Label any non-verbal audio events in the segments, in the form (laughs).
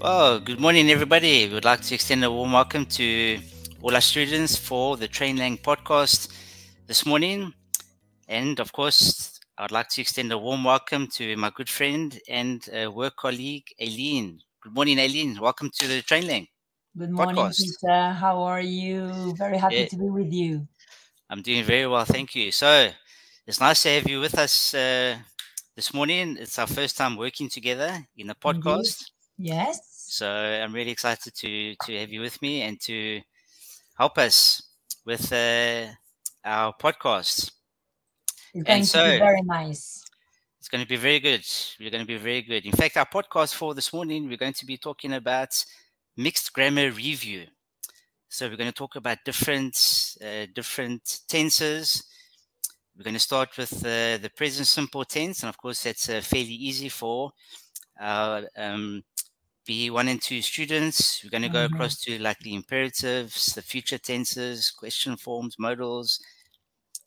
Well, good morning, everybody. We would like to extend a warm welcome to all our students for the TrainLang podcast this morning. And of course, I would like to extend a warm welcome to my good friend and uh, work colleague, Aileen. Good morning, Aileen. Welcome to the TrainLang. Good morning, podcast. Peter. How are you? Very happy yeah. to be with you. I'm doing very well, thank you. So it's nice to have you with us uh, this morning. It's our first time working together in a podcast. Indeed. Yes. So I'm really excited to to have you with me and to help us with uh, our podcast. It's going so, to be very nice. It's going to be very good. We're going to be very good. In fact, our podcast for this morning, we're going to be talking about mixed grammar review. So we're going to talk about different uh, different tenses. We're going to start with uh, the present simple tense, and of course, that's uh, fairly easy for our um, B1 and 2 students. We're going to go mm-hmm. across to like the imperatives, the future tenses, question forms, modals,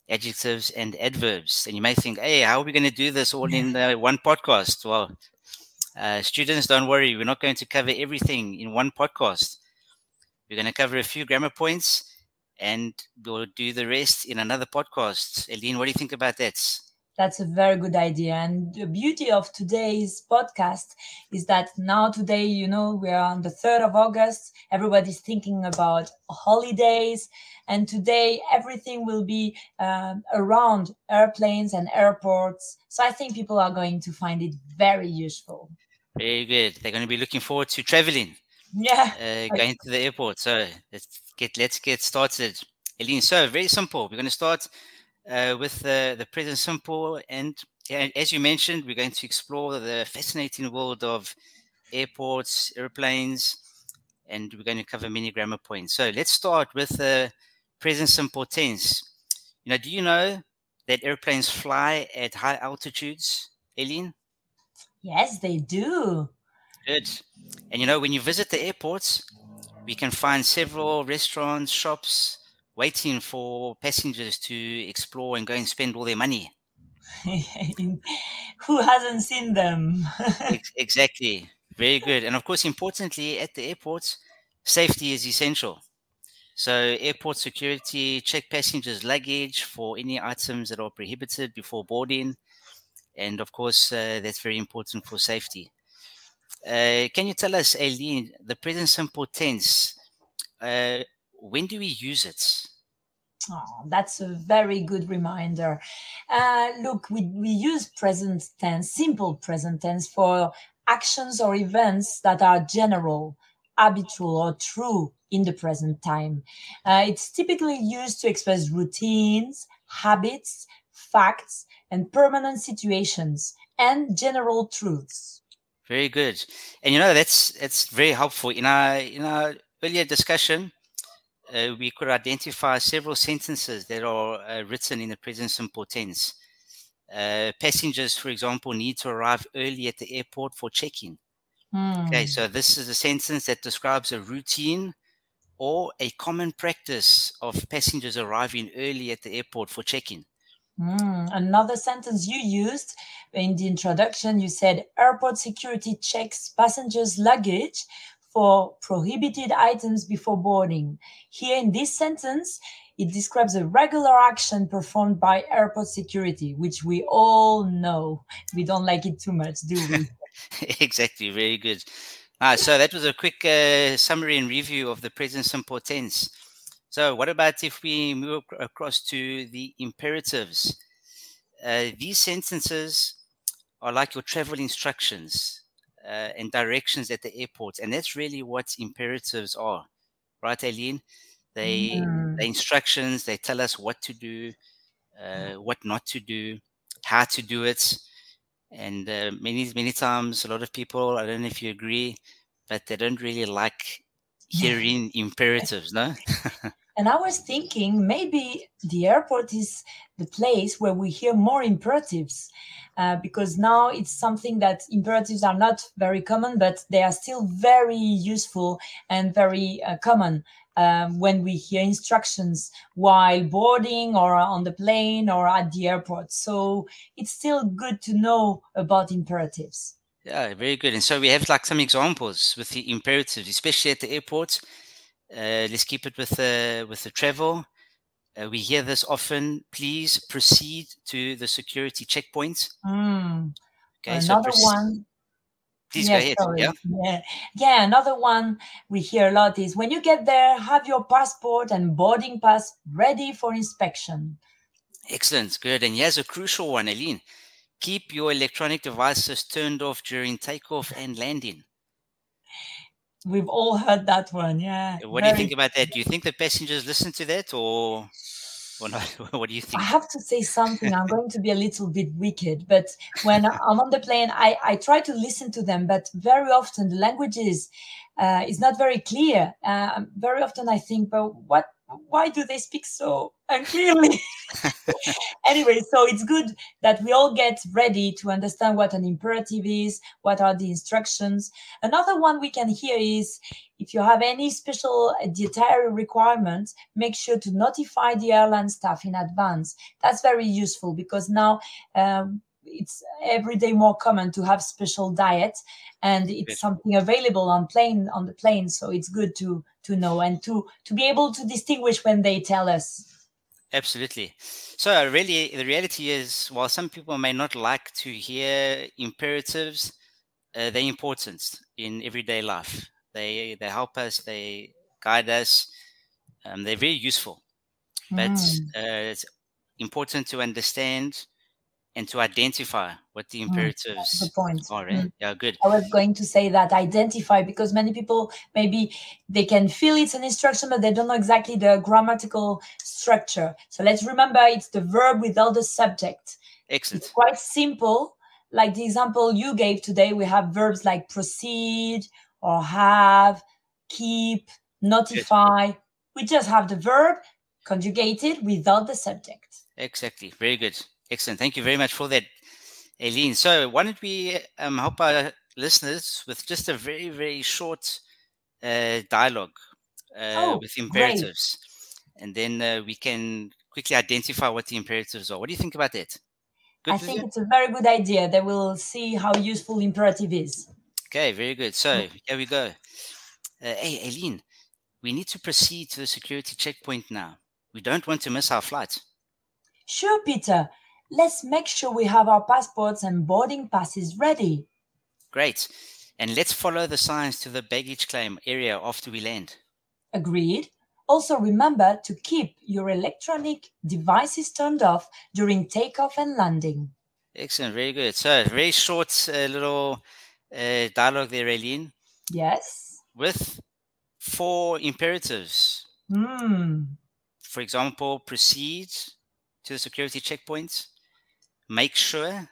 adjectives, and adverbs. And you may think, hey, how are we going to do this all in uh, one podcast? Well, uh, students, don't worry. We're not going to cover everything in one podcast. We're going to cover a few grammar points and we'll do the rest in another podcast. Eileen, what do you think about that? That's a very good idea. And the beauty of today's podcast is that now, today, you know, we're on the 3rd of August. Everybody's thinking about holidays. And today, everything will be um, around airplanes and airports. So I think people are going to find it very useful. Very good. They're going to be looking forward to traveling. Yeah. Uh, going to the airport. So let's get let's get started. Eileen, so very simple. We're going to start uh, with the, the present simple. And, and as you mentioned, we're going to explore the fascinating world of airports, airplanes, and we're going to cover many grammar points. So let's start with the present simple tense. You know, do you know that airplanes fly at high altitudes, Eileen? Yes, they do. Good. And you know, when you visit the airports, we can find several restaurants, shops waiting for passengers to explore and go and spend all their money. (laughs) Who hasn't seen them? (laughs) exactly. Very good. And of course, importantly, at the airports, safety is essential. So, airport security check passengers' luggage for any items that are prohibited before boarding and of course, uh, that's very important for safety. Uh, can you tell us, Aileen, the present simple tense, uh, when do we use it? Oh, that's a very good reminder. Uh, look, we, we use present tense, simple present tense for actions or events that are general, habitual, or true in the present time. Uh, it's typically used to express routines, habits, facts, and permanent situations and general truths. Very good. And you know that's that's very helpful. In our in our earlier discussion, uh, we could identify several sentences that are uh, written in the present simple tense. Uh, passengers, for example, need to arrive early at the airport for check-in. Mm. Okay, so this is a sentence that describes a routine or a common practice of passengers arriving early at the airport for check-in. Mm, another sentence you used in the introduction, you said airport security checks passengers' luggage for prohibited items before boarding. Here in this sentence, it describes a regular action performed by airport security, which we all know. We don't like it too much, do we? (laughs) exactly. Very good. Ah, so that was a quick uh, summary and review of the present simple tense. So, what about if we move across to the imperatives? Uh, these sentences are like your travel instructions uh, and directions at the airports. and that's really what imperatives are, right, Aileen? They mm. the instructions. They tell us what to do, uh, what not to do, how to do it, and uh, many many times a lot of people. I don't know if you agree, but they don't really like (laughs) hearing imperatives, no? (laughs) And I was thinking maybe the airport is the place where we hear more imperatives uh, because now it's something that imperatives are not very common, but they are still very useful and very uh, common um, when we hear instructions while boarding or on the plane or at the airport. So it's still good to know about imperatives. Yeah, very good. And so we have like some examples with the imperatives, especially at the airport. Uh, let's keep it with the with the travel. Uh, we hear this often. Please proceed to the security checkpoint. Mm. Okay, Another proce- one. Please yeah, go ahead. sorry. Yeah. yeah, yeah. Another one we hear a lot is when you get there, have your passport and boarding pass ready for inspection. Excellent. Good. And here's a crucial one, Aline. Keep your electronic devices turned off during takeoff and landing. We've all heard that one. Yeah. What do you think about that? Do you think the passengers listen to that or or not? (laughs) what do you think? I have to say something. I'm going to be a little bit wicked, but (laughs) when I'm on the plane, I, I try to listen to them, but very often the language is uh, is not very clear. Uh, very often I think, but what? Why do they speak so unclearly? (laughs) (laughs) anyway, so it's good that we all get ready to understand what an imperative is, what are the instructions. Another one we can hear is if you have any special dietary requirements, make sure to notify the airline staff in advance. That's very useful because now um, it's every day more common to have special diet and it's something available on plane on the plane so it's good to to know and to to be able to distinguish when they tell us Absolutely. So really the reality is while some people may not like to hear imperatives, uh, they're important in everyday life. They they help us, they guide us. Um, they're very useful. But Mm, uh, it's important to understand and to identify what the mm, imperatives that's point are. Mm. Yeah, good. I was going to say that identify because many people maybe they can feel it's an instruction, but they don't know exactly the grammatical structure. So let's remember it's the verb without the subject. It's quite simple. Like the example you gave today, we have verbs like proceed or have, keep, notify. We just have the verb conjugated without the subject. Exactly. Very good. Excellent. Thank you very much for that, Aileen. So why don't we um, help our listeners with just a very, very short uh, dialogue uh, Oh, with great. imperatives. And then uh, we can quickly identify what the imperatives are. What do you think about that? Good I think you? it's a very good idea. They will see how useful imperative is. Okay, very good. So here we go. Uh, hey, Aileen, we need to proceed to the security checkpoint now. We don't want to miss our flight. Sure, Peter. Let's make sure we have our passports and boarding passes ready. Great. And let's follow the signs to the baggage claim area after we land. Agreed. Also, remember to keep your electronic devices turned off during takeoff and landing. Excellent, very good. So, very short uh, little uh, dialogue there, Aileen, Yes. with four imperatives. Hmm. For example, proceed to the security checkpoint, make sure,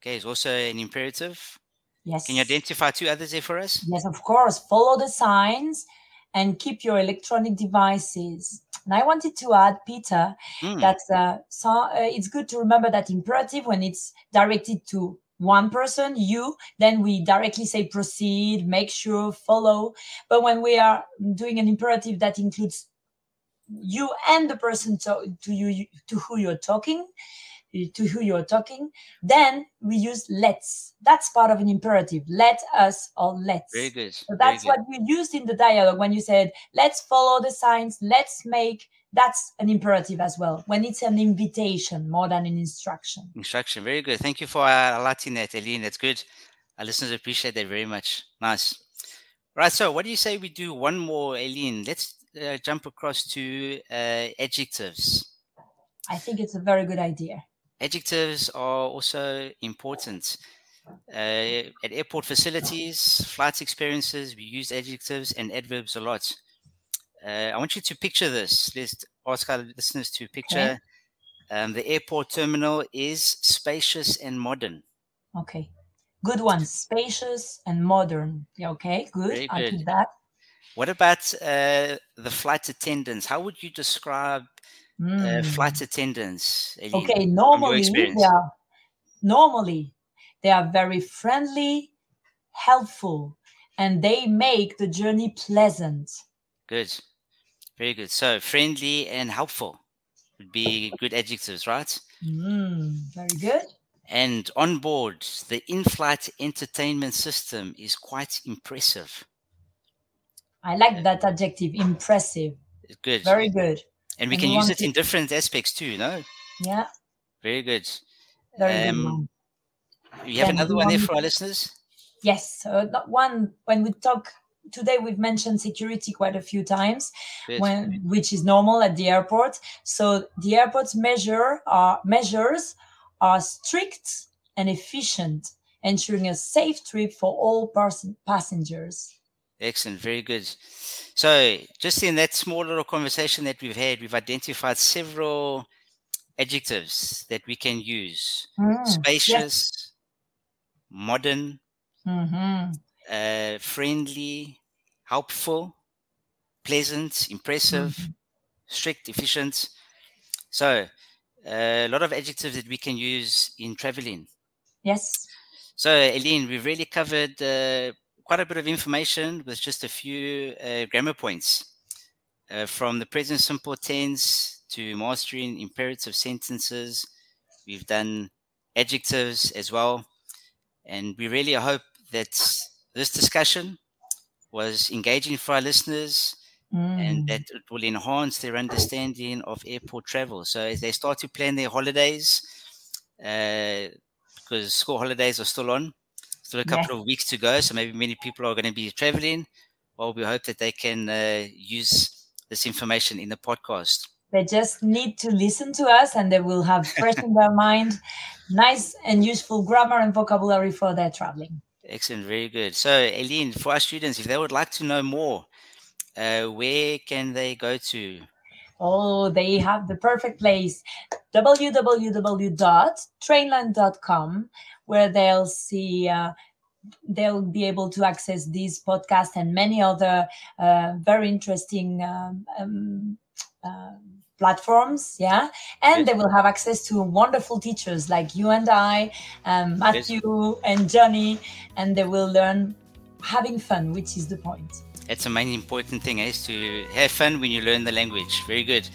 okay, is also an imperative. Yes. Can you identify two others there for us? Yes, of course. Follow the signs and keep your electronic devices. And I wanted to add, Peter, Hmm, that uh, so, uh, it's good to remember that imperative when it's directed to one person, you, then we directly say proceed, make sure, follow. But when we are doing an imperative that includes you and the person to, to you to who you're talking, to who you're talking, then we use let's. That's part of an imperative. Let us or let's. very good. So that's what you used in the dialogue when you said, let's follow the signs, let's make. That's an imperative as well, when it's an invitation more than an instruction. Instruction, very good. Thank you for uh, highlighting that, Aileen. That's good. Our listeners appreciate that very much. Nice. Right. So, what do you say we do one more, Aileen? Let's uh, jump across to uh, adjectives. I think it's a very good idea. Adjectives are also important. Uh, at airport facilities, flight experiences, we use adjectives and adverbs a lot. Uh, I want you to picture this. Let's ask our listeners to picture um, the airport terminal is spacious and modern. Okay. Good one. Spacious and modern. Yeah, okay, good. Good. keep that. What about uh, the flight attendants? How would you describe uh, Mm. flight attendants? Okay, normally they are normally they are very friendly, helpful, and they make the journey pleasant. Good. Very good. So friendly and helpful would be good adjectives, right? Mm, very good. And on board, the in flight entertainment system is quite impressive. I like that adjective, impressive. Good. Very good. And we And can we use it in different aspects too, no? Yeah, Very good. very Um, good. You have Then another one there for our listeners? Yes, so that one when we talk today, we've mentioned security quite a few times, when which is normal at the airport. So the airport's measure are measures are strict and efficient, ensuring a safe trip for all person, passengers. Excellent, very good. So, just in that small little conversation that we've had, we've identified several adjectives that we can use Mm, spacious, modern, mhm. uh, friendly, helpful, pleasant, impressive, Mhm. strict, efficient. So, a lot of adjectives that we can use in traveling. Yes. So, Eileen, we've really covered uh, quite a bit of information with just a few uh, grammar points uh, from the present simple tense to mastering imperative sentences. We've done adjectives as well. And we really hope that this discussion was engaging for our listeners and Mm. that it will enhance their understanding of airport travel. So as they start to plan their holidays, uh, because school holidays are still on, still a couple of weeks to go. So maybe many people are going to be traveling. Well, we hope that they can uh, use this information in the podcast. They just need to listen to us and they will have fresh in their mind nice and useful grammar and vocabulary for their traveling. Excellent, very good. So, Eileen, for our students, if they would like to know more, uh, where can they go to? Oh, they have the perfect place www.trainlang.com where they'll see uh, they'll be able to access this podcast and many other uh, very interesting um, um, uh, platforms yeah and they will have access to wonderful teachers like you and i um, matthew and johnny and they will learn having fun which is the point That's a main important thing, eh, is to have fun when you learn the language. Very good.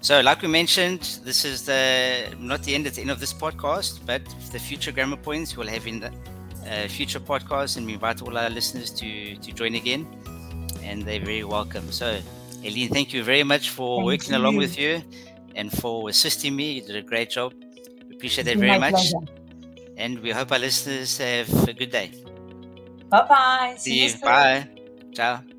So, like we mentioned, this is the not the end at the end of this podcast, but the future grammar points we'll have in the uh, future podcasts, and we invite all our listeners to to join again, and they're very welcome. So, Eileen, thank you very much for Thank working along with you and for assisting me. You did a great job. We appreciate that very much, pleasure. and we hope our listeners have a good day. bye bye See you. Bye. Ciao.